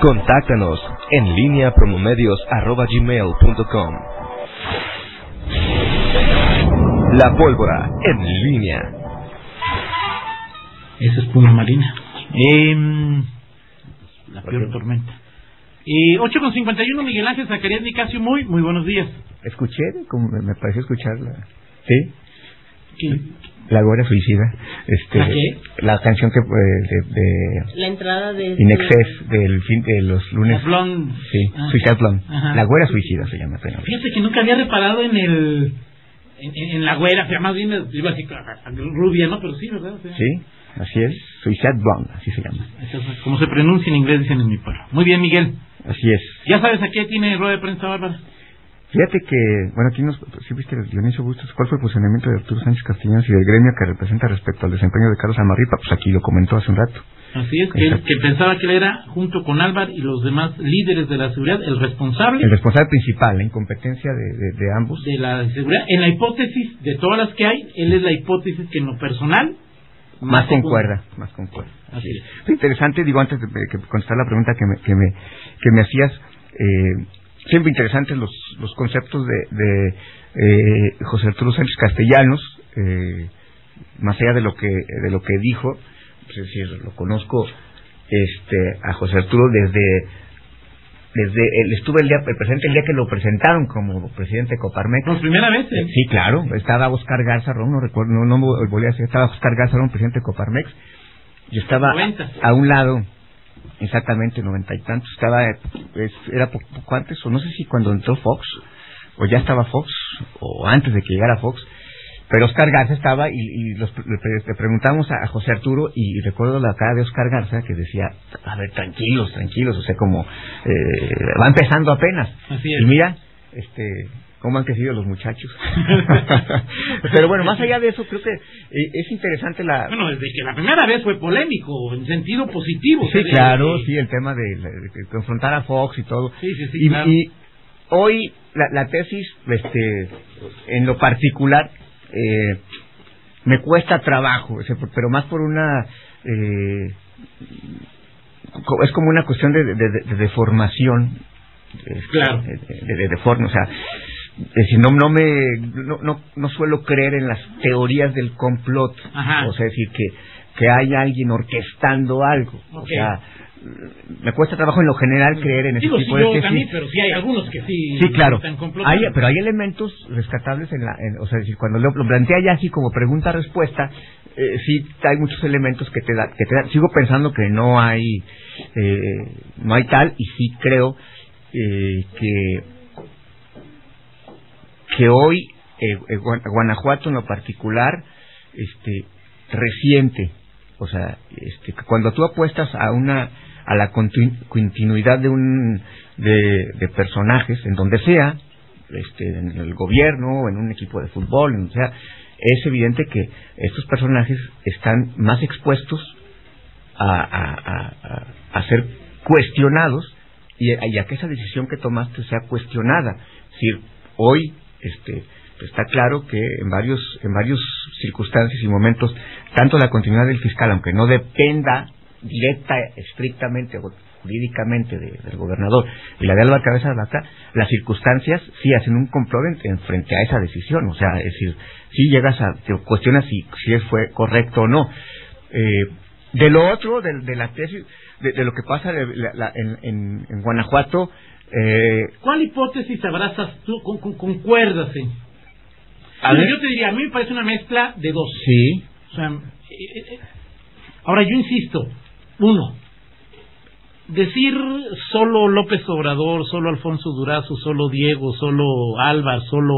Contáctanos en línea promomedios.com. La pólvora en línea. Esa es Puma Marina. Eh, la peor tormenta. Eh, 8 con 51, Miguel Ángel Zacarías Nicasio, muy, muy buenos días. Escuché, como me, me pareció escucharla. ¿Sí? ¿Qué? La Guerra Suicida. Este, ¿La qué? La canción que eh, de, de La entrada de... In Excess del fin de los lunes. Blonde. Sí, Ah. Suicide Blonde. Ajá. La Guerra Suicida se llama. pero- Fíjate que nunca había reparado en el. En, en- la güera, o sea, más bien iba así, rubia, ¿no? Pero sí, ¿verdad? Sea, Sí, así es. Suicide Blonde, así se llama. Como se pronuncia en inglés, dicen en mi pueblo. Muy bien, Miguel. Así es. ¿Ya sabes a qué tiene rueda de prensa Bárbara? Fíjate que, bueno, aquí nos, sí viste, Dionisio Bustos, ¿cuál fue el posicionamiento de Arturo Sánchez Castellanos y del gremio que representa respecto al desempeño de Carlos Amarripa? Pues aquí lo comentó hace un rato. Así es, que, él- que pensaba que él era, junto con Álvaro y los demás líderes de la seguridad, el responsable El responsable principal, la incompetencia de, de- de ambos. de la seguridad. En la hipótesis de todas las que hay, él es la hipótesis que en lo personal Más concuerda, más concuerda. Así es. Interesante, digo, antes de de que contestar la pregunta que me, que me, que me hacías, eh, siempre interesantes los, los conceptos de, de eh, José Arturo Sánchez Castellanos, eh, más allá de lo que, de lo que dijo, pues, es decir, lo conozco este, a José Arturo desde, desde, él estuve el día, el presente el día que lo presentaron como presidente de Coparmex. Por primera vez, ¿eh? Sí, claro. Estaba Oscar Garza, no recuerdo, no, no volví a decir, estaba Oscar Garza, un presidente de Coparmex. Yo estaba a un lado, exactamente, noventa y tantos. Estaba, es- era po- poco antes, o no sé si cuando entró Fox, o ya estaba Fox, o antes de que llegara Fox. Pero Oscar Garza estaba y, y los, le, pre- le preguntamos a, a José Arturo y recuerdo la cara de Oscar Garza que decía, a ver, tranquilos, tranquilos, o sea, como eh, va empezando apenas. Así es. Y mira, este, cómo han crecido los muchachos. Pero bueno, más allá de eso, creo que eh, es interesante la... Bueno, desde que la primera vez fue polémico, en sentido positivo. Sí, claro, sí, el tema de, de confrontar a Fox y todo. Sí, sí, sí, y, claro. y hoy la, la tesis, este, en lo particular, eh, me cuesta trabajo, pero más por una... eh, es como una cuestión de, de, de- de deformación. este, Claro. De, de- de- de forma, o sea, es decir, no, no me, no, no, no suelo creer en las teorías del complot. Ajá. O sea, decir que, que hay alguien orquestando algo. O Ok. sea, me cuesta trabajo en lo general creer en ese Digo, tipo de yo también, pero sí hay algunos que sí. Sí, claro. están. Hay, pero hay elementos rescatables en la, en- o sea, decir, cuando lo, lo plantea ya así como pregunta-respuesta, eh, sí hay muchos elementos que te da, que te da- sigo pensando que no hay, eh, no hay tal y sí creo eh, que que hoy eh, eh, Gua- Guanajuato en lo particular, este, reciente, o sea, este, cuando tú apuestas a una a la continu- continuidad de un de, personajes en donde sea, este, en el gobierno, en un equipo de fútbol, o sea, es evidente que estos personajes están más expuestos a, a, a- ser cuestionados y, y a que esa decisión que tomaste sea cuestionada. Es decir, hoy este, está claro que en varios en varios circunstancias y momentos, tanto la continuidad del fiscal, aunque no dependa directa, estrictamente o jurídicamente de- del gobernador y la de Álvaro Cabeza de Vaca, las circunstancias sí hacen un complot en, en frente a esa decisión. O sea, es decir, si llegas a, te cuestionas si, si fue correcto o no. Eh, de lo otro, de, de la tesis, de, de lo que pasa de la- la- en, en- en Guanajuato, eh, ¿Cuál hipótesis abrazas tú? Con, con- concuerdas en? A Mira, ver. yo te diría, a mí me parece una mezcla de dos. sí, O sea, eh, eh, ahora yo insisto, uno, decir solo López Obrador, solo Alfonso Durazo, solo Diego, solo Álvaro, solo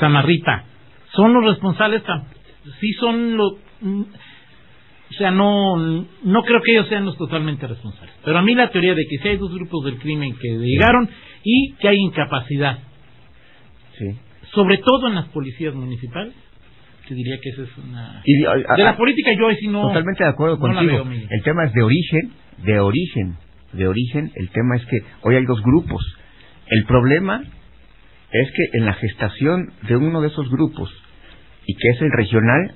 Samarripa, son los responsables, sí son los... O sea, no, no creo que ellos sean los totalmente responsables. Pero a mí la teoría de que si hay dos grupos del crimen que llegaron y que hay incapacidad, sí. sobre todo en las policías municipales, te diría que esa es una... Y, a- a- De la política yo ahí sí no... Totalmente de acuerdo no contigo. veo, el tema es de origen, de origen, de origen. El tema es que hoy hay dos grupos. El problema es que en la gestación de uno de esos grupos, y que es el regional,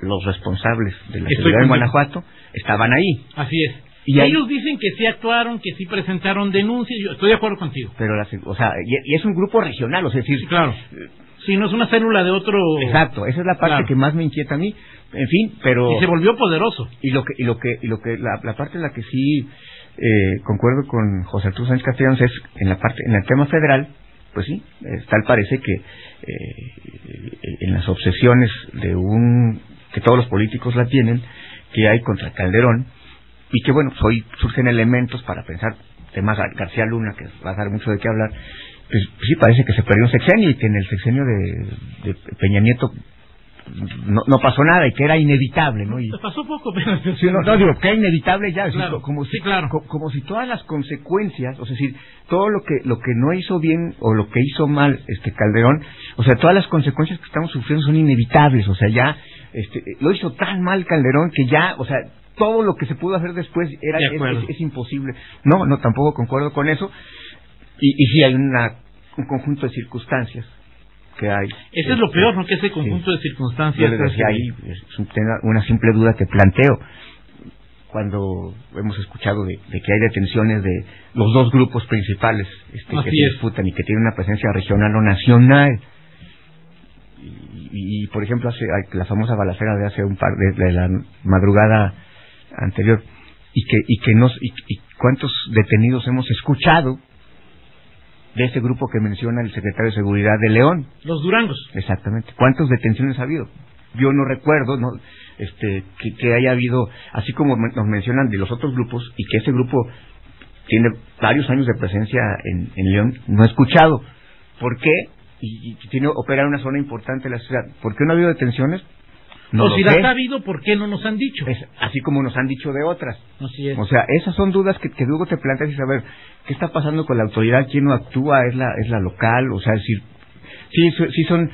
los responsables de la Estoy seguridad en. Guanajuato estaban ahí. Así es. Y ellos dicen que sí actuaron, que sí presentaron denuncias. Yo estoy de acuerdo contigo. Pero, o sea, y, es un grupo regional, o sea, decir, claro. Sí, no es una célula de otro. Exacto, esa es la parte que más me inquieta a mí. En fin, pero. Y se volvió poderoso. Y lo que, y lo que, y lo que, la, parte en la que sí eh, concuerdo con José Arturo Sánchez Castellanos es en la parte, en el tema federal, pues sí, tal parece que eh, en las obsesiones de un que todos los políticos la tienen, que hay contra Calderón, y que bueno, hoy surgen elementos para pensar temas García Luna, que va a dar mucho de qué hablar, pues sí parece que se perdió un sexenio y que en el sexenio de, Peña Nieto no, no, pasó nada y que era inevitable, ¿no? Y, pasó poco, pero... no, digo, que era inevitable ya, como, si, claro. como si todas las consecuencias, o sea, decir, todo lo que lo que no hizo bien o lo que hizo mal este Calderón, o sea, todas las consecuencias que estamos sufriendo son inevitables, o sea, ya este, lo hizo tan mal Calderón que ya, o sea, todo lo que se pudo hacer después era es, imposible. No, no, tampoco concuerdo con eso. Y, y sí hay una, un conjunto de circunstancias que hay. Eso es lo peor, ¿no? Que ese conjunto de circunstancias. ahí, es una simple duda que planteo. Cuando hemos escuchado de, que hay detenciones de los dos grupos principales este, que se disputan y que tienen una presencia regional o nacional. Y, por ejemplo, hace, la famosa balacera de hace un par de la madrugada anterior y que y que nos y, cuántos detenidos hemos escuchado de ese grupo que menciona el secretario de seguridad de León. Los Durangos. Exactamente. Cuántas detenciones ha habido yo no recuerdo no este que, haya habido así como nos mencionan de los otros grupos y que ese grupo tiene varios años de presencia en, en León no he escuchado. Por qué y, tiene opera en una zona importante de la ciudad por qué no ha habido detenciones o si las ha habido, ¿por qué no nos han dicho? así como nos han dicho de otras. Así es. O sea, esas son dudas que, luego te planteas y saber qué está pasando con la autoridad, quién no actúa, es la, es la local, o sea, decir, sí, sí son...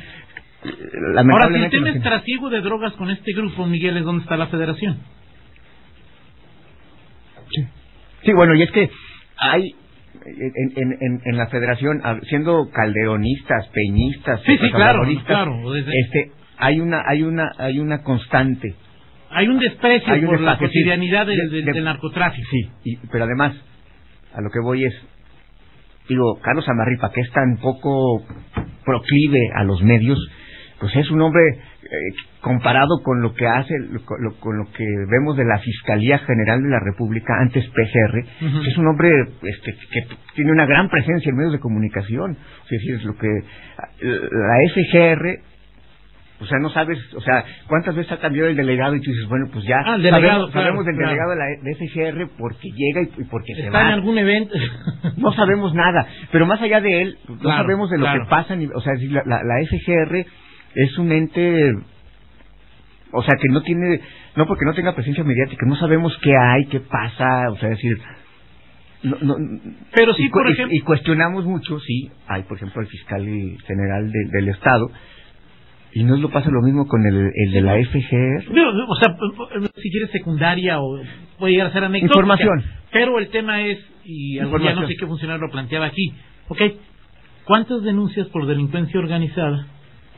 Ahora, si el tema es trasiego de drogas con este grupo, Miguel, ¿es dónde está la federación? Sí. Sí, bueno, y es que hay en, en, en, la federación, siendo calderonistas, peñistas, sí, sí, claro, claro, este, hay una hay una hay una constante. Hay un desprecio por la cotidianidad del, narcotráfico. sí pero además a lo que voy es digo Carlos Amarripa que es tan poco proclive a los medios pues es un hombre eh, comparado con lo que hace con lo, que vemos de la Fiscalía General de la República antes PGR es un hombre este, que tiene una gran presencia en medios de comunicación. Es decir lo que la FGR o sea, no sabes, o sea, cuántas veces ha cambiado el delegado y tú dices, bueno, pues ya ah, delegado, sabemos, del delegado de la de FGR porque llega y, porque se va. en algún evento. no sabemos nada, pero más allá de él, no sabemos de lo que pasa, o sea, la, la, la FGR es un ente o sea, que no tiene, no porque no tenga presencia mediática, no sabemos qué hay, qué pasa, o sea, decir, no, no, pero sí, por ejemplo, y, cuestionamos mucho, sí, hay, por ejemplo, el fiscal general del Estado, ¿Y no lo pasa lo mismo con el, el de la FGR? o sea, si quieres secundaria o puede llegar a ser anecdótica. Información. Pero el tema es, y ya no sé qué funcionario lo planteaba aquí, ok, ¿cuántas denuncias por delincuencia organizada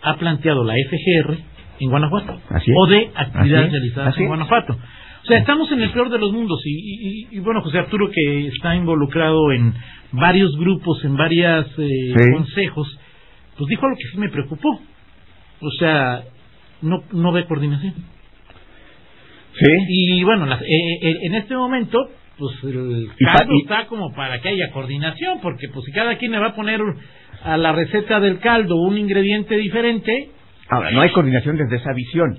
ha planteado la FGR en Guanajuato? O de actividades realizadas en Guanajuato. O sea, estamos en el peor de los mundos y, y, bueno, José Arturo que está involucrado en varios grupos, en varios eh, consejos, pues dijo algo que sí me preocupó o sea, no, no ve coordinación. Sí. Y bueno, eh, eh, en este momento, pues el caldo está como para que haya coordinación, porque pues si cada quien le va a poner a la receta del caldo un ingrediente diferente. Ahora, no hay coordinación desde esa visión.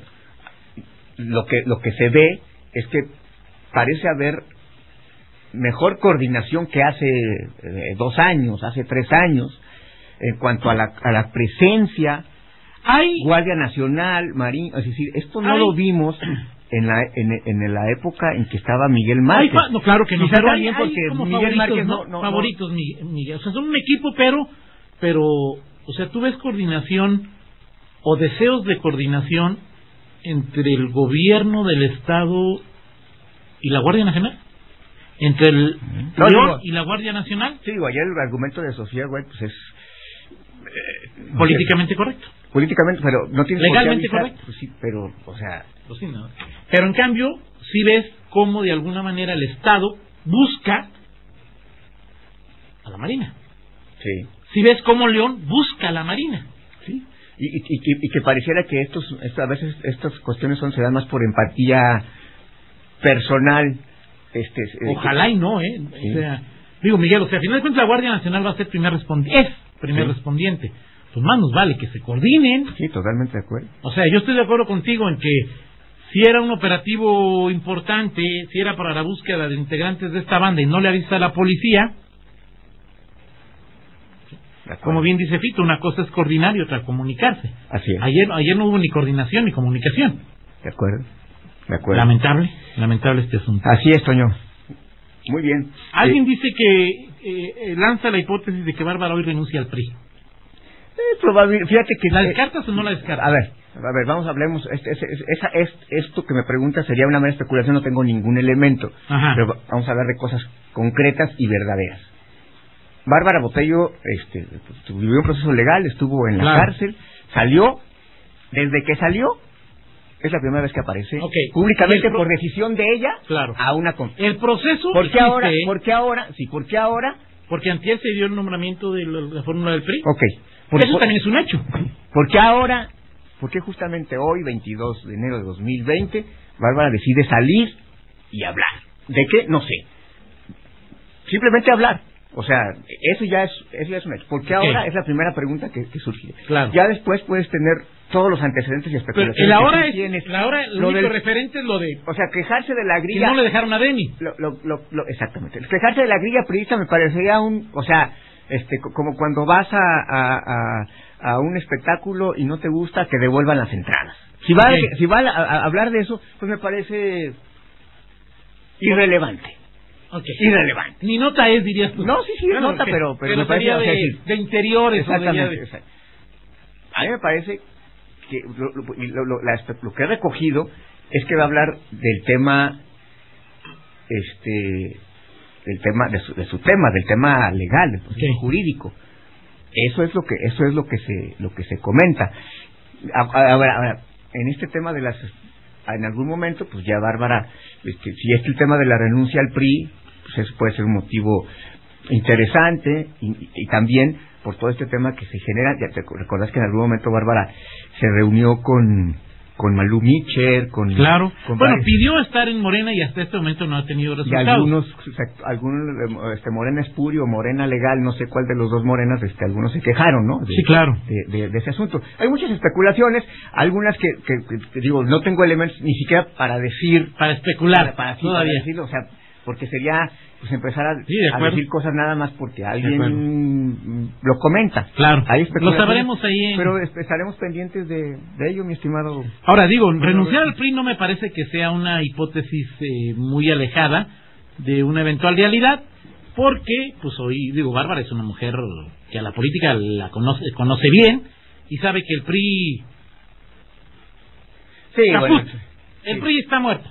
Lo que, lo que se ve es que parece haber mejor coordinación que hace eh, dos años, hace tres años, en cuanto a la, a la presencia hay Guardia Nacional, Marina, es decir, esto no lo vimos en la en, la época en que estaba Miguel Márquez. no, claro que no, pero hay, porque Miguel Márquez no, favoritos Miguel, o sea, son un equipo, pero pero o sea, tú ves coordinación o deseos de coordinación entre el gobierno del estado y la Guardia Nacional entre el no, y la Guardia Nacional. Sí, digo, ayer el argumento de Sofía Güey pues es eh, políticamente correcto políticamente, pero no tiene legalmente correcto. Pues sí, pero, o sea, pues Pero en cambio, si ves cómo de alguna manera el Estado busca a la Marina. Sí. Si ves cómo León busca a la Marina. Sí. Y, y, y, que- y que pareciera que estos, esto- a veces estas cuestiones son se dan más por empatía personal. Este, Ojalá y no, ¿eh? Sí. O sea, digo, Miguel, o sea, al final de cuentas la Guardia Nacional va a ser primer respondiente, es primer Sí. respondiente. Pues más nos vale que se coordinen. Sí, totalmente de acuerdo. O sea, yo estoy de acuerdo contigo en que si era un operativo importante, si era para la búsqueda de integrantes de esta banda y no le avisa a la policía. Como bien dice Fito, una cosa es coordinar y otra comunicarse. Así es. Ayer, ayer no hubo ni coordinación ni comunicación. De acuerdo. De acuerdo. Lamentable, lamentable este asunto. Así es, Toño. Muy bien. Alguien Eh, dice que eh, eh, lanza la hipótesis de que Bárbara hoy renuncia al PRI. es probable- fíjate que ¿La descartas o no la descartas? A ver, a ver, vamos, hablemos. Este, este- esa, es, esto que me preguntas sería una mera especulación, no tengo ningún elemento. Ajá. Pero va- vamos a hablar de cosas concretas y verdaderas. Bárbara Botello este, vivió un proceso legal, estuvo en la Claro. cárcel, salió. Desde que salió, es la primera vez que aparece Ok. públicamente por decisión de ella Claro. a una El proceso ¿Por qué ahora? ¿Por qué ahora? Sí, ¿por qué ahora? porque antes se dio el nombramiento de la, la fórmula del PRI. Ok. Por- Eso por- también es un hecho. ¿Por qué ahora? ¿Por qué justamente hoy, 22 de enero de 2020, Bárbara decide salir y hablar? ¿De qué? No sé. Simplemente hablar. O sea, eso ya es, eso ya es un hecho. ¿Por qué Ok. ahora? Es la primera pregunta que, que surge. Claro. Ya después puedes tener todos los antecedentes y Pero especulaciones. el que ahora tú es, tienes. la el Lo único del- referente es lo de O sea, quejarse de la que grilla... no le dejaron a Deni. Lo, lo, lo, lo- exactamente. Quejarse de la grilla priista me parecería un, o sea, este, co- como cuando vas a, a, a, a un espectáculo y no te gusta que devuelvan las entradas. Si va, si va a, a hablar de eso, pues me parece irrelevante. Irrelevante. Ni nota es, dirías tú. No, sí, sí, es nota, que- pero- pero me parece- sería o sea, de, sí. de interiores. o de- Exactamente. de- exacto. A mí me parece que lo, lo- la lo que he recogido es que va a hablar del tema, este, del tema de su, de su tema, del tema legal, del jurídico. Eso es lo que eso es lo que se lo que se comenta. Ahora, en este tema de las en algún momento, pues ya Bárbara, este, si es el tema de la renuncia al PRI, pues eso puede ser un motivo interesante y, y- y también por todo este tema que se genera, ya te recordás que en algún momento Bárbara se reunió con con Malú Micher, con Claro. con Bueno, varios- pidió estar en Morena y hasta este momento no ha tenido y resultados. algunos, exacto, algunos, este, Morena Espurio, Morena Legal, no sé cuál de los dos Morenas, este, algunos se quejaron, ¿no? De- Sí, claro. De, de- de ese asunto. Hay muchas especulaciones, algunas que, que- digo, no tengo elementos ni siquiera para decir, Para especular. para, para- sí, para todavía. decirlo, o sea, porque sería, pues empezar a, Sí, decir cosas nada más porque alguien lo comenta. Claro. Lo sabremos ahí en... Pero est- estaremos pendientes de, de ello, mi estimado. Ahora digo, Bueno, renunciar al PRI no me parece que sea una hipótesis eh, muy alejada de una eventual realidad, porque, pues hoy, digo, Bárbara es una mujer que a la política la conoce, conoce bien y sabe que el PRI... Sí, bueno, el sí. PRI está muerto.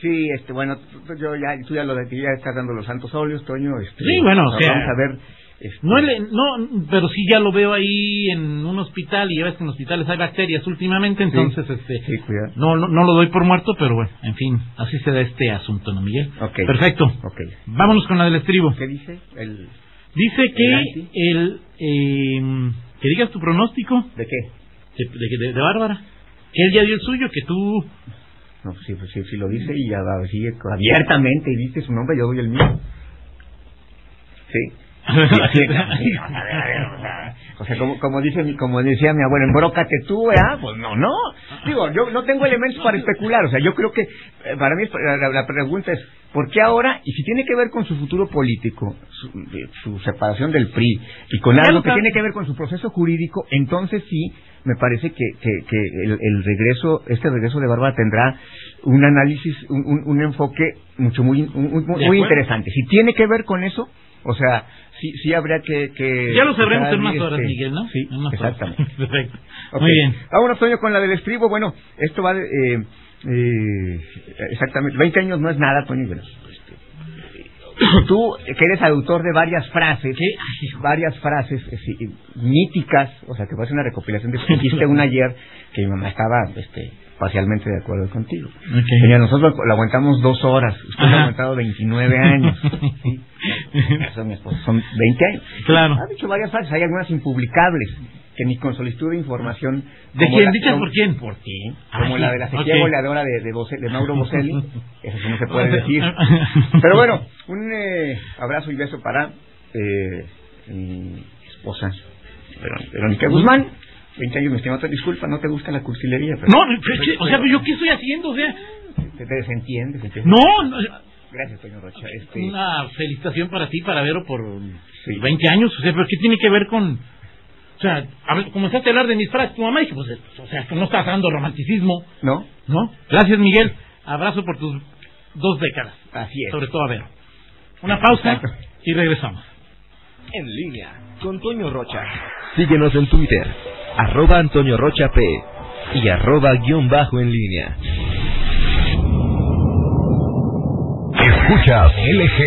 Sí, este, bueno, yo ya, tú ya lo de ya estás dando los santos óleos, Toño. Este, Sí, bueno, o sea, vamos a ver. este, No, el- no, pero sí ya lo veo ahí en un hospital y ya ves que en hospitales hay bacterias últimamente, entonces este sí, cuidado. no, no no lo doy por muerto, pero bueno, en fin, así se da este asunto, ¿no, Miguel? Ok. Perfecto. Ok. Vámonos con la del estribo. ¿Qué dice? El, Dice que el eh, que digas tu pronóstico ¿De qué? de, de, de- de Bárbara, que él ya dio el suyo, que tú No, sí, pues, sí, sí lo dice y ya sigue abiertamente y dice su nombre, yo doy el mío. Sí. Sí, así es, sí, o sea, a ver, a ver, o sea, como, como dice como decía mi abuelo, embrócate tú, ¿eh? Pues no, no. Digo, yo no tengo elementos para especular, o sea, yo creo que eh, para mí la, la pregunta es, ¿por qué ahora? Y si tiene que ver con su futuro político, su, separación del PRI, y con algo que tiene que ver con su proceso jurídico, entonces sí, me parece que, que, que el, el regreso, este regreso de Bárbara tendrá un análisis, un, un- un enfoque mucho muy, un- muy, interesante. Si tiene que ver con eso, o sea, sí, sí habría que... que ya lo sabremos que en más este, horas, Miguel, ¿no? Sí, En más horas. exactamente. Perfecto. Ok. Muy bien. Vámonos, Toño, con la del estribo. Bueno, esto va de... eh, eh, exactamente, 20 años no es nada, Toño. este, Tú, que eres autor de varias frases, varias frases eh, sí, míticas, o sea, que va a una recopilación de... Hiciste una ayer que mi mamá estaba este, parcialmente de acuerdo contigo. Ok. Mira, nosotros lo aguantamos dos horas, usted lo Ajá. ha aguantado 29 años. Sí. Eso, mi esposo, son 20 años. Claro. Ha dicho varias frases, hay algunas impublicables, que ni con solicitud de información... ¿De quién? la- ¿Dichas como- por quién? Por ti. Ah, Como la de la sequía Ok. goleadora de, de, Bose- de Mauro Boselli, eso sí no se puede decir. Pero bueno, un eh, abrazo y beso para eh, mi esposa, Verón- Verónica Guzmán. 20 años, mi estimado, disculpa, no te gusta la cursilería. Pero No, pero o sea, pero yo qué estoy haciendo, o sea, Te, te desentiendes. entiendes. no, no, Gracias, Toño Rocha. Este, una felicitación para ti, para Vero, por Sí. 20 años, o sea, pero ¿qué tiene que ver con, o sea, a ver, comenzaste a hablar de mis frases, tu mamá, y dije, pues, o sea, que no estás dando romanticismo, ¿No? ¿no? Gracias, Miguel, abrazo por tus dos décadas, Así es. sobre todo a Vero. Una pausa Exacto. y regresamos. En línea con Toño Rocha. Síguenos en Twitter, arroba Antonio Rocha P y arroba guion bajo en línea. Escuchas LG.